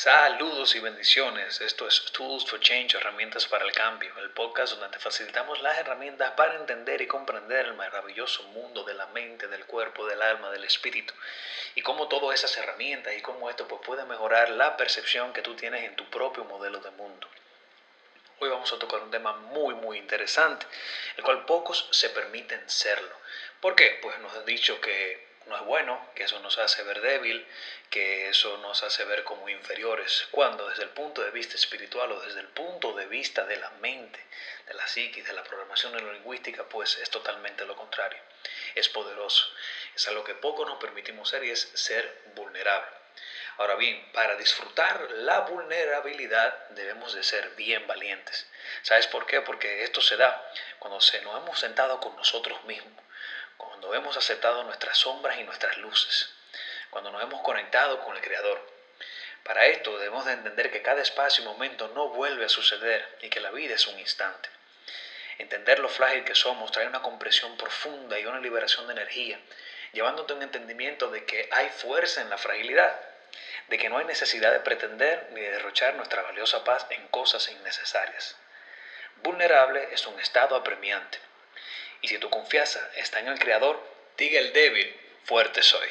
Saludos y bendiciones. Esto es Tools for Change, herramientas para el cambio, el podcast donde te facilitamos las herramientas para entender y comprender el maravilloso mundo de la mente, del cuerpo, del alma, del espíritu y cómo todas esas herramientas y cómo esto pues, puede mejorar la percepción que tú tienes en tu propio modelo de mundo. Hoy vamos a tocar un tema muy muy interesante, el cual pocos se permiten serlo. ¿Por qué? Pues nos han dicho que no es bueno, que eso nos hace ver débil, que eso nos hace ver como inferiores, cuando desde el punto de vista espiritual o desde el punto de vista de la mente, de la psiquis, de la programación neurolingüística, pues es totalmente lo contrario. Es poderoso, es algo que poco nos permitimos ser y es ser vulnerable. Ahora bien, para disfrutar la vulnerabilidad debemos de ser bien valientes. ¿Sabes por qué? Porque esto se da cuando se nos hemos sentado con nosotros mismos cuando hemos aceptado nuestras sombras y nuestras luces, cuando nos hemos conectado con el Creador. Para esto debemos de entender que cada espacio y momento no vuelve a suceder y que la vida es un instante. Entender lo frágil que somos trae una compresión profunda y una liberación de energía, llevándote a un entendimiento de que hay fuerza en la fragilidad, de que no hay necesidad de pretender ni de derrochar nuestra valiosa paz en cosas innecesarias. Vulnerable es un estado apremiante, y si tu confianza está en el Creador, diga el débil, fuerte soy.